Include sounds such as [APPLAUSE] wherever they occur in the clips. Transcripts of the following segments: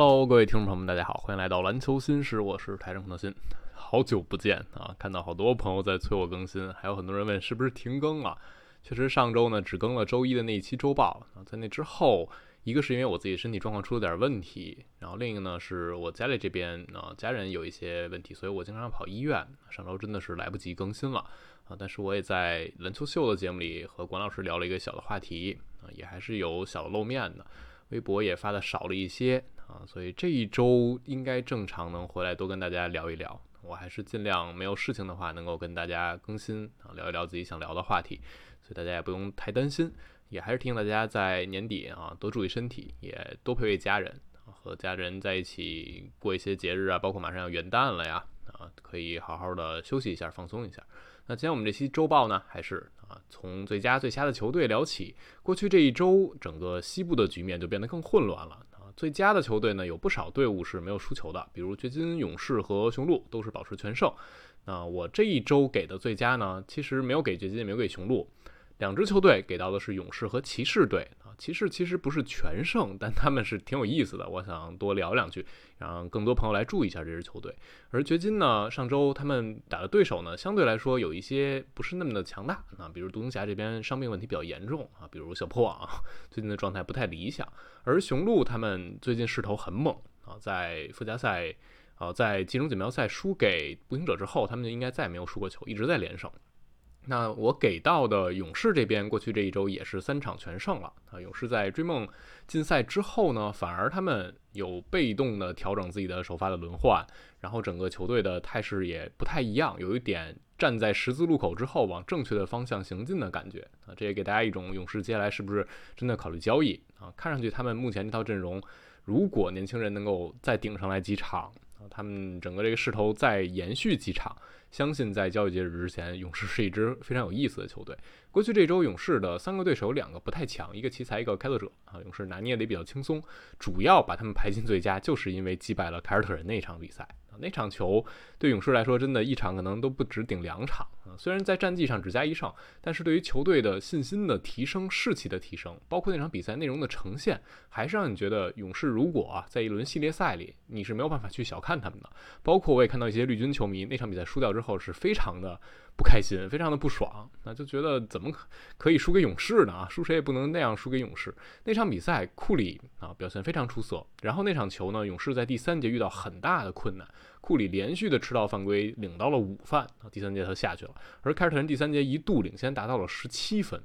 Hello，各位听众朋友们，大家好，欢迎来到篮球新事，我是台中的新，好久不见啊！看到好多朋友在催我更新，还有很多人问是不是停更了。确实，上周呢只更了周一的那一期周报啊，在那之后，一个是因为我自己身体状况出了点问题，然后另一个呢是我家里这边呢家人有一些问题，所以我经常跑医院。上周真的是来不及更新了啊！但是我也在篮球秀的节目里和管老师聊了一个小的话题啊，也还是有小的露面的，微博也发的少了一些。啊，所以这一周应该正常能回来多跟大家聊一聊。我还是尽量没有事情的话，能够跟大家更新啊，聊一聊自己想聊的话题。所以大家也不用太担心，也还是提醒大家在年底啊多注意身体，也多陪陪家人，和家人在一起过一些节日啊，包括马上要元旦了呀啊，可以好好的休息一下，放松一下。那今天我们这期周报呢，还是啊从最佳最瞎的球队聊起。过去这一周，整个西部的局面就变得更混乱了。最佳的球队呢，有不少队伍是没有输球的，比如掘金、勇士和雄鹿都是保持全胜。那我这一周给的最佳呢，其实没有给掘金，也没有给雄鹿，两支球队给到的是勇士和骑士队啊。骑士其实不是全胜，但他们是挺有意思的。我想多聊两句，让更多朋友来注意一下这支球队。而掘金呢，上周他们打的对手呢，相对来说有一些不是那么的强大啊，比如独行侠这边伤病问题比较严重啊，比如小破网 [LAUGHS] 最近的状态不太理想。而雄鹿他们最近势头很猛啊，在附加赛啊，在集中锦标赛输给步行者之后，他们就应该再也没有输过球，一直在连胜。那我给到的勇士这边，过去这一周也是三场全胜了啊。勇士在追梦禁赛之后呢，反而他们有被动的调整自己的首发的轮换，然后整个球队的态势也不太一样，有一点站在十字路口之后往正确的方向行进的感觉啊。这也给大家一种勇士接下来是不是真的考虑交易啊？看上去他们目前这套阵容，如果年轻人能够再顶上来几场，啊他们整个这个势头再延续几场。相信在交易截止之前，勇士是一支非常有意思的球队。过去这周，勇士的三个对手两个不太强，一个奇才，一个开拓者啊。勇士拿捏得也比较轻松，主要把他们排进最佳，就是因为击败了凯尔特人那场比赛。那场球对勇士来说，真的一场可能都不止顶两场啊。虽然在战绩上只加一胜，但是对于球队的信心的提升、士气的提升，包括那场比赛内容的呈现，还是让你觉得勇士如果啊在一轮系列赛里，你是没有办法去小看他们的。包括我也看到一些绿军球迷，那场比赛输掉之后是非常的。不开心，非常的不爽，那就觉得怎么可可以输给勇士呢？啊，输谁也不能那样输给勇士。那场比赛，库里啊表现非常出色。然后那场球呢，勇士在第三节遇到很大的困难，库里连续的吃到犯规，领到了五犯啊。第三节他下去了，而凯尔特人第三节一度领先达到了十七分，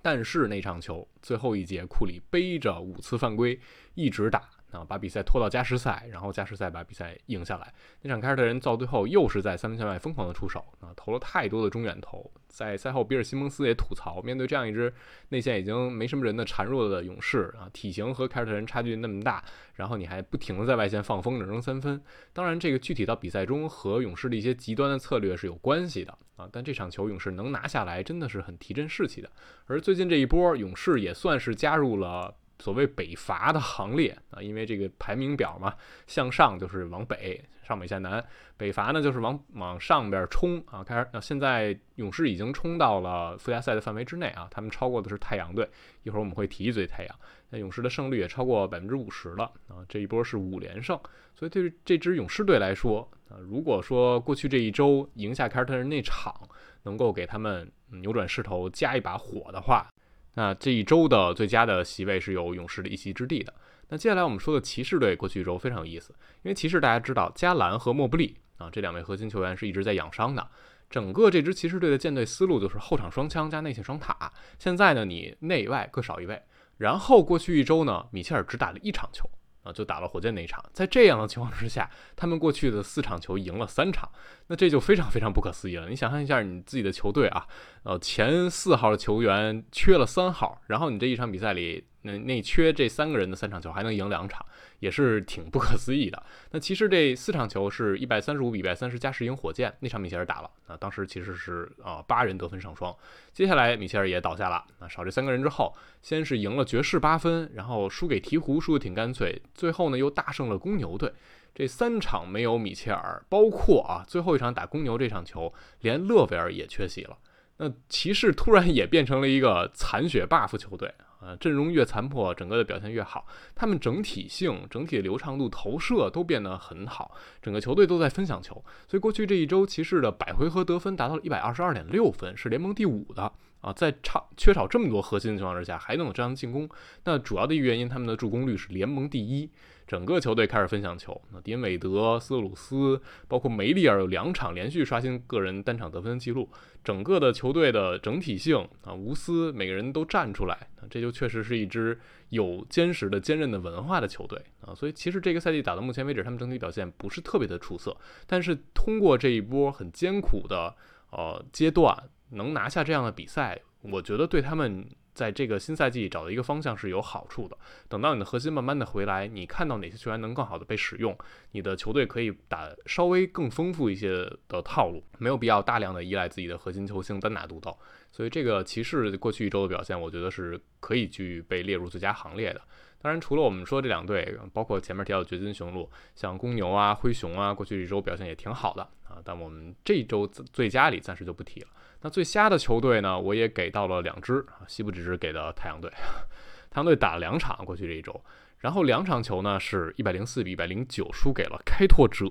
但是那场球最后一节，库里背着五次犯规一直打。啊，把比赛拖到加时赛，然后加时赛把比赛赢下来。那场凯尔特人到最后又是在三分线外疯狂的出手啊，投了太多的中远投。在赛后，比尔·西蒙斯也吐槽，面对这样一支内线已经没什么人的孱弱的勇士啊，体型和凯尔特人差距那么大，然后你还不停的在外线放风筝扔三分。当然，这个具体到比赛中和勇士的一些极端的策略是有关系的啊，但这场球勇士能拿下来，真的是很提振士气的。而最近这一波，勇士也算是加入了。所谓北伐的行列啊，因为这个排名表嘛，向上就是往北，上北下南，北伐呢就是往往上边冲啊。开始，那现在勇士已经冲到了附加赛的范围之内啊，他们超过的是太阳队，一会儿我们会提一嘴太阳。那勇士的胜率也超过百分之五十了啊，这一波是五连胜，所以对于这支勇士队来说啊，如果说过去这一周赢下凯尔特人那场，能够给他们扭转势头加一把火的话。那这一周的最佳的席位是有勇士的一席之地的。那接下来我们说的骑士队过去一周非常有意思，因为骑士大家知道加兰和莫布利啊这两位核心球员是一直在养伤的，整个这支骑士队的建队思路就是后场双枪加内线双塔。现在呢你内外各少一位，然后过去一周呢米切尔只打了一场球。啊，就打了火箭那一场，在这样的情况之下，他们过去的四场球赢了三场，那这就非常非常不可思议了。你想象一下，你自己的球队啊，呃，前四号的球员缺了三号，然后你这一场比赛里。那那缺这三个人的三场球还能赢两场，也是挺不可思议的。那其实这四场球是一百三十五比一百三十加时赢火箭那场米切尔打了啊，当时其实是啊八人得分上双。接下来米切尔也倒下了啊，少这三个人之后，先是赢了爵士八分，然后输给鹈鹕输的挺干脆，最后呢又大胜了公牛队。这三场没有米切尔，包括啊最后一场打公牛这场球，连勒维尔也缺席了。那骑士突然也变成了一个残血 buff 球队。呃，阵容越残破，整个的表现越好。他们整体性、整体流畅度、投射都变得很好，整个球队都在分享球。所以过去这一周，骑士的百回合得分达到了一百二十二点六分，是联盟第五的啊。在差缺少这么多核心的情况之下，还能有这样的进攻，那主要的原因，他们的助攻率是联盟第一。整个球队开始分享球，那迪恩韦德、斯鲁斯，包括梅利尔有两场连续刷新个人单场得分记录。整个的球队的整体性啊，无私，每个人都站出来，这就确实是一支有坚实的、坚韧的文化的球队啊。所以其实这个赛季打到目前为止，他们整体表现不是特别的出色，但是通过这一波很艰苦的呃阶段，能拿下这样的比赛，我觉得对他们。在这个新赛季找到一个方向是有好处的。等到你的核心慢慢的回来，你看到哪些球员能更好的被使用，你的球队可以打稍微更丰富一些的套路，没有必要大量的依赖自己的核心球星单打独斗。所以这个骑士过去一周的表现，我觉得是可以去被列入最佳行列的。当然，除了我们说这两队，包括前面提到的掘金雄鹿，像公牛啊、灰熊啊，过去一周表现也挺好的啊。但我们这一周最佳里暂时就不提了。那最瞎的球队呢？我也给到了两支啊，西部这支给的太阳队，[LAUGHS] 太阳队打了两场，过去这一周，然后两场球呢是一百零四比一百零九输给了开拓者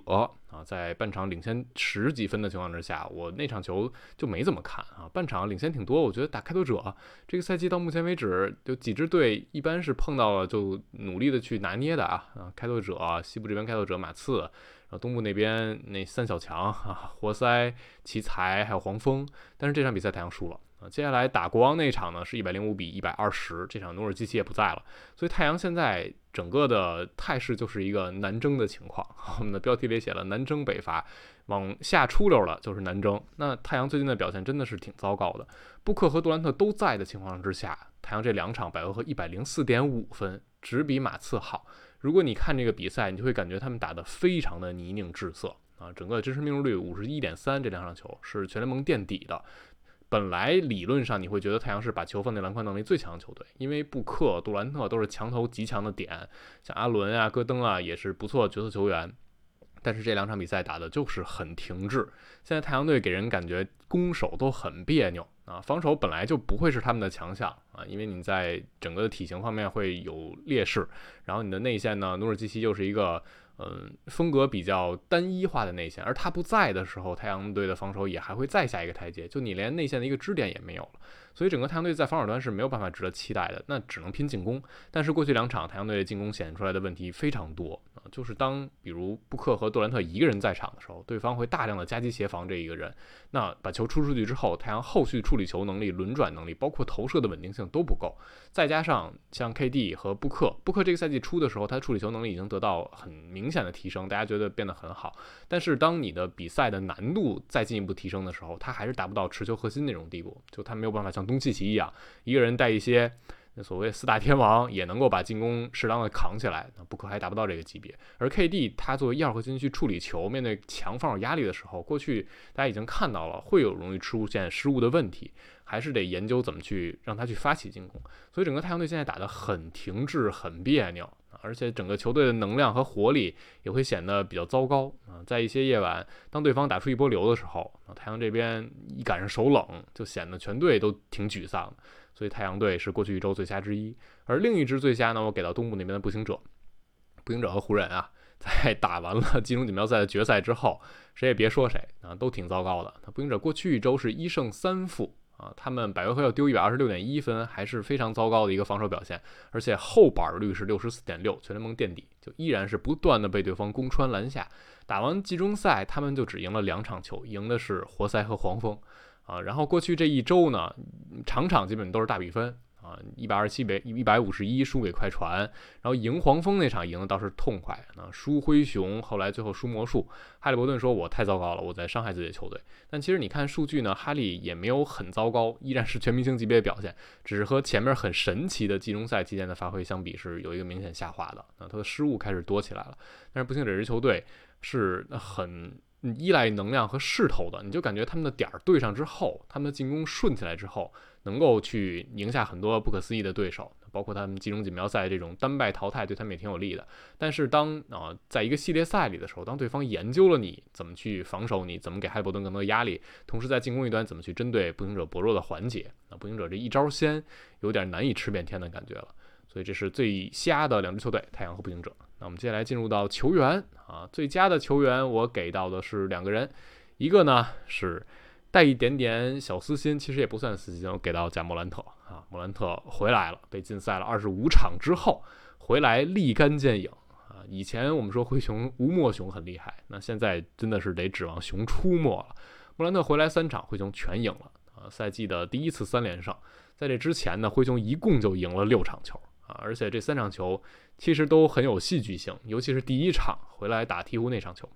啊，在半场领先十几分的情况之下，我那场球就没怎么看啊，半场领先挺多，我觉得打开拓者这个赛季到目前为止，就几支队一般是碰到了就努力的去拿捏的啊，啊，开拓者西部这边开拓者马刺。然后，东部那边那三小强啊，活塞、奇才还有黄蜂，但是这场比赛太阳输了啊。接下来打国王那场呢，是一百零五比一百二十，这场努尔基奇也不在了，所以太阳现在整个的态势就是一个南征的情况。[LAUGHS] 我们的标题里写了南征北伐，往下出溜了就是南征。那太阳最近的表现真的是挺糟糕的，布克和杜兰特都在的情况之下，太阳这两场百回合一百零四点五分，只比马刺好。如果你看这个比赛，你就会感觉他们打得非常的泥泞滞色啊！整个真实命中率五十一点三，这两场球是全联盟垫底的。本来理论上你会觉得太阳是把球放在篮筐能力最强的球队，因为布克、杜兰特都是强投极强的点，像阿伦啊、戈登啊也是不错的角色球员。但是这两场比赛打的就是很停滞，现在太阳队给人感觉攻守都很别扭啊，防守本来就不会是他们的强项啊，因为你在整个的体型方面会有劣势，然后你的内线呢，努尔基奇又是一个。嗯，风格比较单一化的内线，而他不在的时候，太阳队的防守也还会再下一个台阶。就你连内线的一个支点也没有了，所以整个太阳队在防守端是没有办法值得期待的，那只能拼进攻。但是过去两场太阳队的进攻显现出来的问题非常多啊，就是当比如布克和杜兰特一个人在场的时候，对方会大量的夹击协防这一个人，那把球出出去之后，太阳后续处理球能力、轮转能力，包括投射的稳定性都不够。再加上像 KD 和布克，布克这个赛季初的时候，他处理球能力已经得到很明。明显的提升，大家觉得变得很好。但是当你的比赛的难度再进一步提升的时候，他还是达不到持球核心那种地步。就他没有办法像东契奇一样，一个人带一些所谓四大天王，也能够把进攻适当的扛起来。那布克还达不到这个级别。而 KD 他作为一二核心去处理球，面对强防守压力的时候，过去大家已经看到了会有容易出现失误的问题，还是得研究怎么去让他去发起进攻。所以整个太阳队现在打得很停滞，很别扭。而且整个球队的能量和活力也会显得比较糟糕啊！在一些夜晚，当对方打出一波流的时候，啊，太阳这边一赶上手冷，就显得全队都挺沮丧。所以太阳队是过去一周最佳之一。而另一支最佳呢，我给到东部那边的步行者。步行者和湖人啊，[LAUGHS] 在打完了金融锦标赛的决赛之后，谁也别说谁啊，都挺糟糕的。那步行者过去一周是一胜三负。啊，他们百回合要丢一百二十六点一分，还是非常糟糕的一个防守表现，而且后板率是六十四点六，全联盟垫底，就依然是不断的被对方攻穿篮下。打完季中赛，他们就只赢了两场球，赢的是活塞和黄蜂。啊，然后过去这一周呢，场场基本都是大比分。啊，一百二十七比一百五十一输给快船，然后赢黄蜂那场赢的倒是痛快。那输灰熊，后来最后输魔术。哈利伯顿说：“我太糟糕了，我在伤害自己的球队。”但其实你看数据呢，哈利也没有很糟糕，依然是全明星级别的表现，只是和前面很神奇的季中赛期间的发挥相比是有一个明显下滑的。那他的失误开始多起来了。但是不幸这支球队是很依赖能量和势头的，你就感觉他们的点儿对上之后，他们的进攻顺起来之后。能够去赢下很多不可思议的对手，包括他们集中锦标赛这种单败淘汰，对他们也挺有利的。但是当啊，在一个系列赛里的时候，当对方研究了你怎么去防守，你怎么给哈利伯顿更多压力，同时在进攻一端怎么去针对步行者薄弱的环节，那步行者这一招鲜有点难以吃遍天的感觉了。所以这是最瞎的两支球队，太阳和步行者。那我们接下来进入到球员啊，最佳的球员我给到的是两个人，一个呢是带一点点小私心，其实也不算私心，我给到贾莫兰特啊，莫兰特回来了，被禁赛了二十五场之后回来立竿见影啊。以前我们说灰熊吴莫雄很厉害，那现在真的是得指望熊出没了。莫兰特回来三场，灰熊全赢了啊，赛季的第一次三连胜。在这之前呢，灰熊一共就赢了六场球。啊，而且这三场球其实都很有戏剧性，尤其是第一场回来打鹈鹕那场球，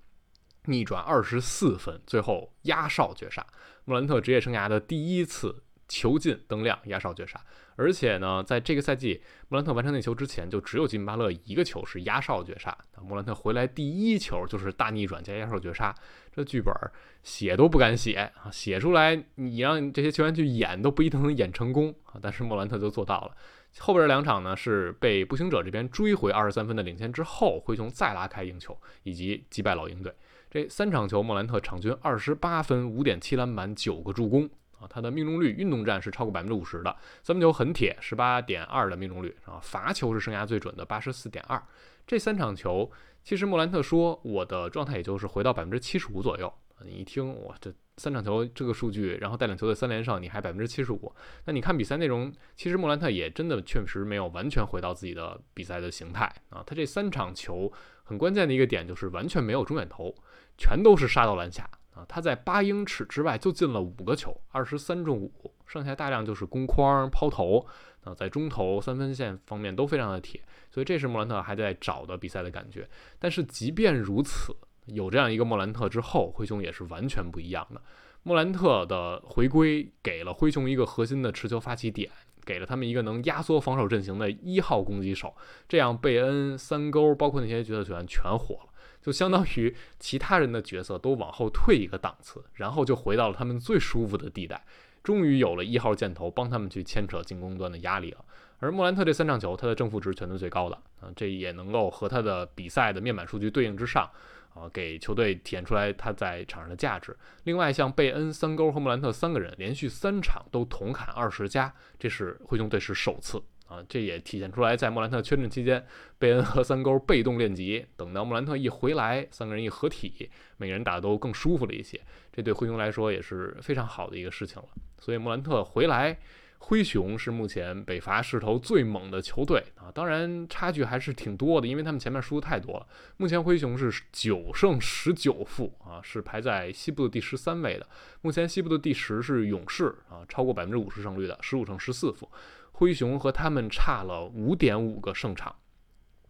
逆转二十四分，最后压哨绝杀，穆兰特职业生涯的第一次球进灯亮，压哨绝杀。而且呢，在这个赛季穆兰特完成那球之前，就只有吉米巴勒一个球是压哨绝杀。穆兰特回来第一球就是大逆转加压哨绝杀，这剧本写都不敢写啊，写出来你让这些球员去演都不一定能演成功啊，但是莫兰特就做到了。后边两场呢是被步行者这边追回二十三分的领先之后，灰熊再拉开赢球，以及击败老鹰队。这三场球，莫兰特场均二十八分、五点七篮板、九个助攻啊，他的命中率运动战是超过百分之五十的，三分球很铁，十八点二的命中率啊，罚球是生涯最准的八十四点二。这三场球，其实莫兰特说我的状态也就是回到百分之七十五左右。你一听，哇，这。三场球这个数据，然后带领球队三连胜，你还百分之七十五。那你看比赛内容，其实莫兰特也真的确实没有完全回到自己的比赛的形态啊。他这三场球很关键的一个点就是完全没有中远投，全都是杀到篮下啊。他在八英尺之外就进了五个球，二十三中五，剩下大量就是攻框、抛投啊，在中投、三分线方面都非常的铁。所以这是莫兰特还在找的比赛的感觉。但是即便如此。有这样一个莫兰特之后，灰熊也是完全不一样的。莫兰特的回归给了灰熊一个核心的持球发起点，给了他们一个能压缩防守阵型的一号攻击手。这样，贝恩、三勾，包括那些角色球员全火了，就相当于其他人的角色都往后退一个档次，然后就回到了他们最舒服的地带。终于有了一号箭头帮他们去牵扯进攻端的压力了。而莫兰特这三场球，他的正负值全都最高的啊，这也能够和他的比赛的面板数据对应之上。啊，给球队体现出来他在场上的价值。另外，像贝恩、三勾和莫兰特三个人连续三场都同砍二十加，这是灰熊队是首次啊。这也体现出来，在莫兰特缺阵期间，贝恩和三勾被动练级，等到莫兰特一回来，三个人一合体，每个人打都更舒服了一些。这对灰熊来说也是非常好的一个事情了。所以莫兰特回来。灰熊是目前北伐势头最猛的球队啊，当然差距还是挺多的，因为他们前面输的太多了。目前灰熊是九胜十九负啊，是排在西部的第十三位的。目前西部的第十是勇士啊，超过百分之五十胜率的十五胜十四负。灰熊和他们差了五点五个胜场。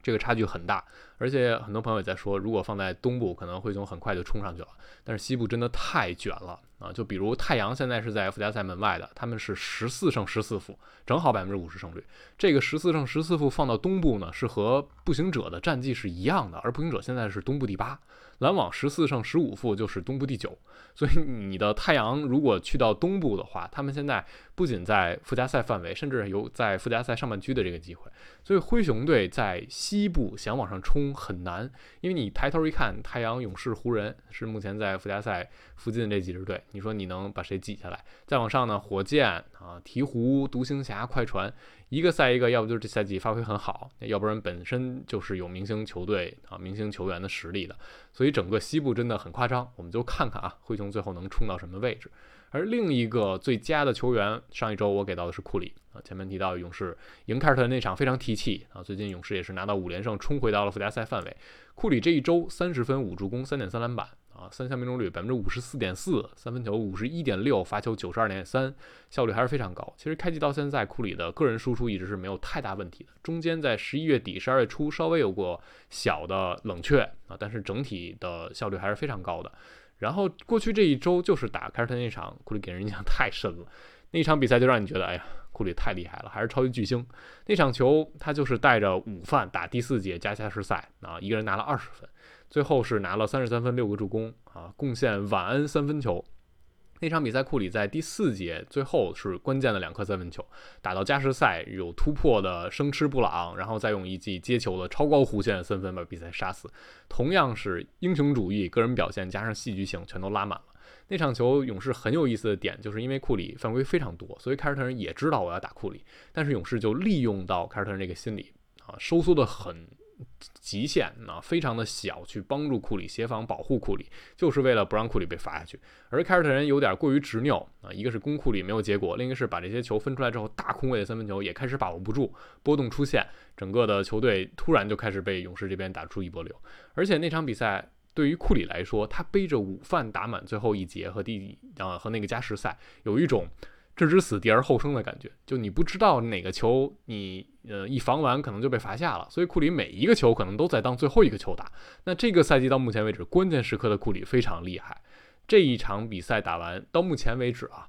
这个差距很大，而且很多朋友也在说，如果放在东部，可能灰熊很快就冲上去了。但是西部真的太卷了啊！就比如太阳现在是在附加赛门外的，他们是十四胜十四负，正好百分之五十胜率。这个十四胜十四负放到东部呢，是和步行者的战绩是一样的，而步行者现在是东部第八。篮网十四胜十五负就是东部第九，所以你的太阳如果去到东部的话，他们现在不仅在附加赛范围，甚至有在附加赛上半区的这个机会。所以灰熊队在西部想往上冲很难，因为你抬头一看，太阳、勇士、湖人是目前在附加赛附近的这几支队，你说你能把谁挤下来？再往上呢，火箭啊、鹈鹕、独行侠、快船。一个赛一个，要不就是这赛季发挥很好，要不然本身就是有明星球队啊、明星球员的实力的，所以整个西部真的很夸张。我们就看看啊，灰熊最后能冲到什么位置。而另一个最佳的球员，上一周我给到的是库里啊。前面提到勇士赢凯尔特人那场非常提气啊，最近勇士也是拿到五连胜，冲回到了附加赛范围。库里这一周三十分、五助攻、三点三篮板。啊，三项命中率百分之五十四点四，三分球五十一点六，罚球九十二点三，效率还是非常高。其实开季到现在，库里的个人输出一直是没有太大问题的。中间在十一月底、十二月初稍微有过小的冷却啊，但是整体的效率还是非常高的。然后过去这一周就是打凯尔特那场，库里给人印象太深了。那场比赛就让你觉得，哎呀，库里太厉害了，还是超级巨星。那场球他就是带着午饭打第四节加加时赛啊，一个人拿了二十分。最后是拿了三十三分六个助攻啊，贡献晚安三分球，那场比赛，库里在第四节最后是关键的两颗三分球，打到加时赛有突破的生吃布朗，然后再用一记接球的超高弧线三分把比赛杀死。同样是英雄主义、个人表现加上戏剧性，全都拉满了。那场球勇士很有意思的点，就是因为库里犯规非常多，所以凯尔特人也知道我要打库里，但是勇士就利用到凯尔特人这个心理啊，收缩的很。极限啊，非常的小，去帮助库里协防保护库里，就是为了不让库里被罚下去。而凯尔特人有点过于执拗啊，一个是攻库里没有结果，另一个是把这些球分出来之后，大空位的三分球也开始把握不住，波动出现，整个的球队突然就开始被勇士这边打出一波流。而且那场比赛对于库里来说，他背着午饭打满最后一节和第啊和那个加时赛，有一种。置之死地而后生的感觉，就你不知道哪个球你呃一防完可能就被罚下了，所以库里每一个球可能都在当最后一个球打。那这个赛季到目前为止，关键时刻的库里非常厉害。这一场比赛打完到目前为止啊，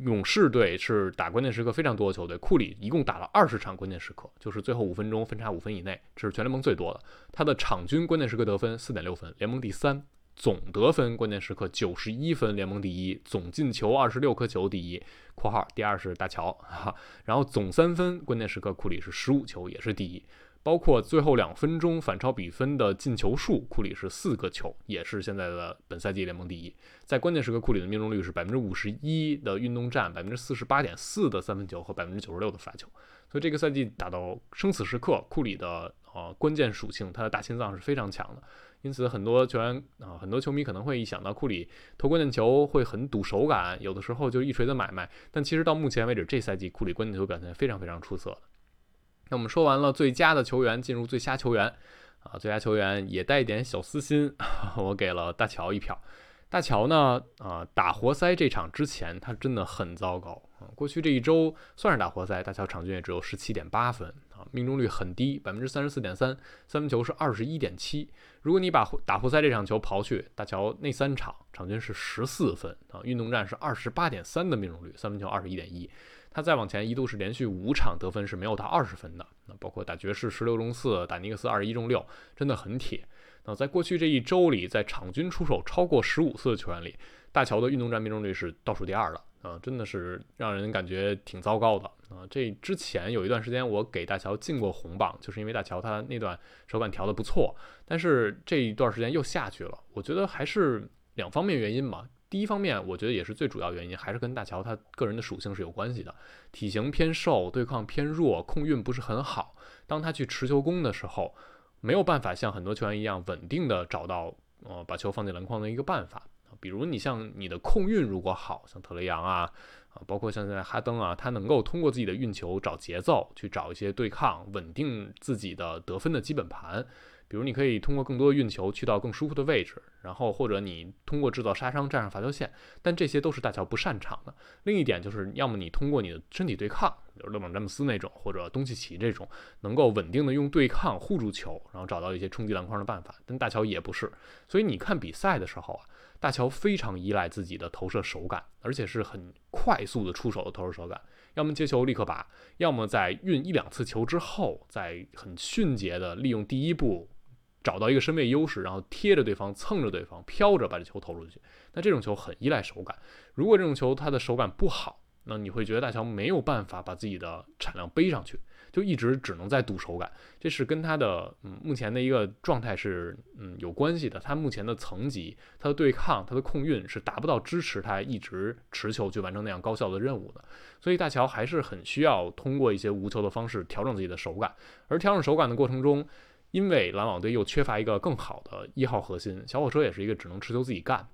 勇士队是打关键时刻非常多的球队，库里一共打了二十场关键时刻，就是最后五分钟分差五分以内，这是全联盟最多的。他的场均关键时刻得分四点六分，联盟第三。总得分关键时刻九十一分，联盟第一；总进球二十六颗球，第一（括号第二是大乔）哈。然后总三分关键时刻，库里是十五球，也是第一。包括最后两分钟反超比分的进球数，库里是四个球，也是现在的本赛季联盟第一。在关键时刻，库里的命中率是百分之五十一的运动战，百分之四十八点四的三分球和百分之九十六的罚球。所以这个赛季打到生死时刻，库里的呃关键属性，他的大心脏是非常强的。因此，很多球员啊，很多球迷可能会一想到库里投关键球会很赌手感，有的时候就一锤子买卖。但其实到目前为止，这赛季库里关键球表现非常非常出色。那我们说完了最佳的球员，进入最佳球员啊，最佳球员也带一点小私心，[LAUGHS] 我给了大乔一票。大乔呢，啊，打活塞这场之前，他真的很糟糕过去这一周算是打活塞，大乔场均也只有十七点八分啊，命中率很低，百分之三十四点三，三分球是二十一点七。如果你把打活塞这场球刨去，大乔那三场场均是十四分啊，运动战是二十八点三的命中率，三分球二十一点一。他再往前一度是连续五场得分是没有到二十分的，那包括打爵士十六中四，打尼克斯二十一中六，真的很铁。那在过去这一周里，在场均出手超过十五次的球员里，大乔的运动战命中率是倒数第二的啊，真的是让人感觉挺糟糕的啊。这之前有一段时间我给大乔进过红榜，就是因为大乔他那段手感调的不错，但是这一段时间又下去了。我觉得还是两方面原因嘛。第一方面，我觉得也是最主要原因，还是跟大乔他个人的属性是有关系的，体型偏瘦，对抗偏弱，控运不是很好。当他去持球攻的时候。没有办法像很多球员一样稳定的找到呃把球放进篮筐的一个办法，比如你像你的控运如果好像特雷杨啊啊，包括像现在哈登啊，他能够通过自己的运球找节奏，去找一些对抗，稳定自己的得分的基本盘。比如你可以通过更多的运球去到更舒服的位置，然后或者你通过制造杀伤站上罚球线，但这些都是大乔不擅长的。另一点就是，要么你通过你的身体对抗，比如勒布朗詹姆斯那种，或者东契奇这种，能够稳定的用对抗护住球，然后找到一些冲击篮筐的办法。但大乔也不是，所以你看比赛的时候啊，大乔非常依赖自己的投射手感，而且是很快速的出手的投射手感。要么接球立刻拔，要么在运一两次球之后，再很迅捷的利用第一步。找到一个身位优势，然后贴着对方蹭着对方飘着把这球投出去。那这种球很依赖手感。如果这种球它的手感不好，那你会觉得大乔没有办法把自己的产量背上去，就一直只能在赌手感。这是跟他的嗯目前的一个状态是嗯有关系的。他目前的层级、他的对抗、他的控运是达不到支持他一直持球去完成那样高效的任务的。所以大乔还是很需要通过一些无球的方式调整自己的手感。而调整手感的过程中，因为篮网队又缺乏一个更好的一号核心，小火车也是一个只能持球自己干，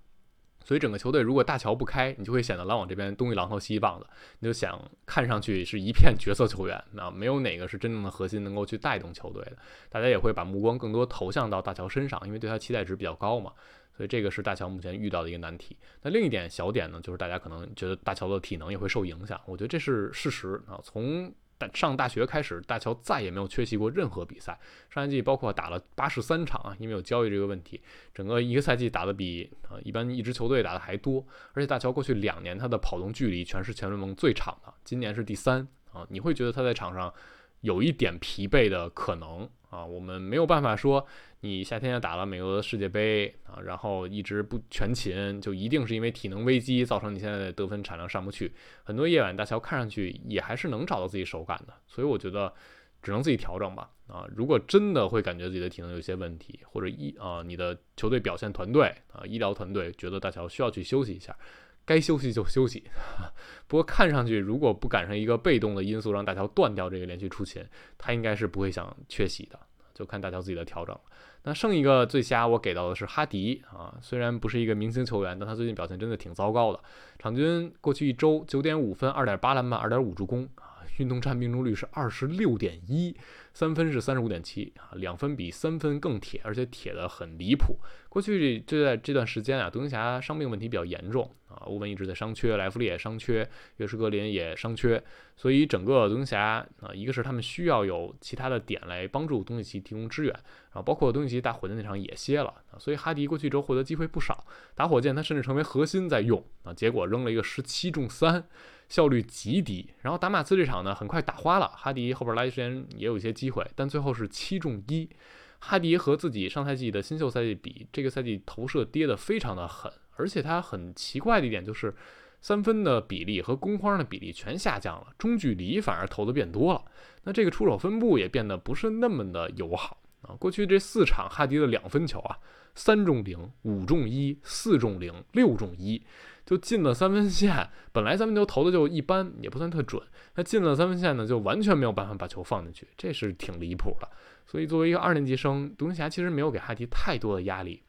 所以整个球队如果大乔不开，你就会显得篮网这边东一榔头西一棒子，你就想看上去是一片角色球员，那没有哪个是真正的核心能够去带动球队的，大家也会把目光更多投向到大乔身上，因为对他期待值比较高嘛，所以这个是大乔目前遇到的一个难题。那另一点小点呢，就是大家可能觉得大乔的体能也会受影响，我觉得这是事实啊，从。但上大学开始，大乔再也没有缺席过任何比赛。上赛季包括打了八十三场啊，因为有交易这个问题，整个一个赛季打的比啊一般一支球队打的还多。而且大乔过去两年他的跑动距离全是全联盟最长的，今年是第三啊。你会觉得他在场上有一点疲惫的可能啊，我们没有办法说你夏天打了美国的世界杯啊，然后一直不全勤，就一定是因为体能危机造成你现在的得分产量上不去。很多夜晚大乔看上去也还是能找到自己手感的，所以我觉得只能自己调整吧。啊，如果真的会感觉自己的体能有些问题，或者医啊你的球队表现团队啊医疗团队觉得大乔需要去休息一下。该休息就休息，[LAUGHS] 不过看上去如果不赶上一个被动的因素让大乔断掉这个连续出勤，他应该是不会想缺席的，就看大乔自己的调整。那剩一个最瞎我给到的是哈迪啊，虽然不是一个明星球员，但他最近表现真的挺糟糕的，场均过去一周九点五分，二点八篮板，二点五助攻，运动战命中率是二十六点一。三分是三十五点七啊，两分比三分更铁，而且铁的很离谱。过去就在这段时间啊，独行侠伤病问题比较严重啊，欧文一直在伤缺，莱弗利也伤缺，约什格林也伤缺，所以整个独行侠啊，一个是他们需要有其他的点来帮助东契奇提供支援，然后包括东契奇打火箭那场也歇了啊，所以哈迪过去之后获得机会不少，打火箭他甚至成为核心在用啊，结果扔了一个十七中三。效率极低，然后打马刺这场呢，很快打花了。哈迪后边来时间也有一些机会，但最后是七中一。哈迪和自己上赛季的新秀赛季比，这个赛季投射跌得非常的狠，而且他很奇怪的一点就是，三分的比例和攻框的比例全下降了，中距离反而投的变多了。那这个出手分布也变得不是那么的友好啊。过去这四场哈迪的两分球啊，三中零，五中一，四中零，六中一。就进了三分线，本来三分球投的就一般，也不算特准。那进了三分线呢，就完全没有办法把球放进去，这是挺离谱的。所以作为一个二年级生，独行侠其实没有给哈迪太多的压力，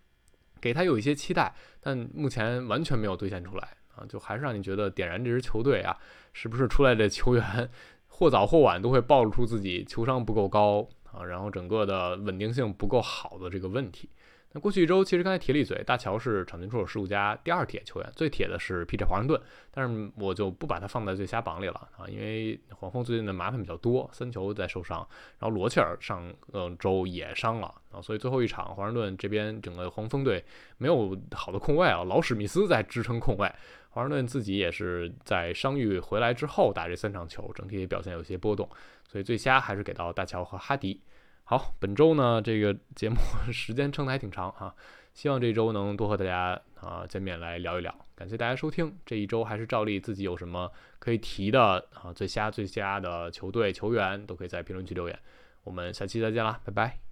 给他有一些期待，但目前完全没有兑现出来啊，就还是让你觉得点燃这支球队啊，是不是出来的球员 [LAUGHS] 或早或晚都会暴露出自己球商不够高啊，然后整个的稳定性不够好的这个问题。那过去一周，其实刚才提了一嘴，大乔是场均出手十五加第二铁球员，最铁的是 P.J. 华盛顿，但是我就不把他放在最瞎榜里了啊，因为黄蜂最近的麻烦比较多，三球在受伤，然后罗切尔上呃周也伤了啊，所以最后一场华盛顿这边整个黄蜂队没有好的控卫啊，老史密斯在支撑控卫，华盛顿自己也是在伤愈回来之后打这三场球，整体表现有些波动，所以最瞎还是给到大乔和哈迪。好，本周呢，这个节目 [LAUGHS] 时间撑得还挺长哈，希望这周能多和大家啊见面来聊一聊。感谢大家收听，这一周还是照例自己有什么可以提的啊，最瞎最瞎的球队球员都可以在评论区留言。我们下期再见啦，拜拜。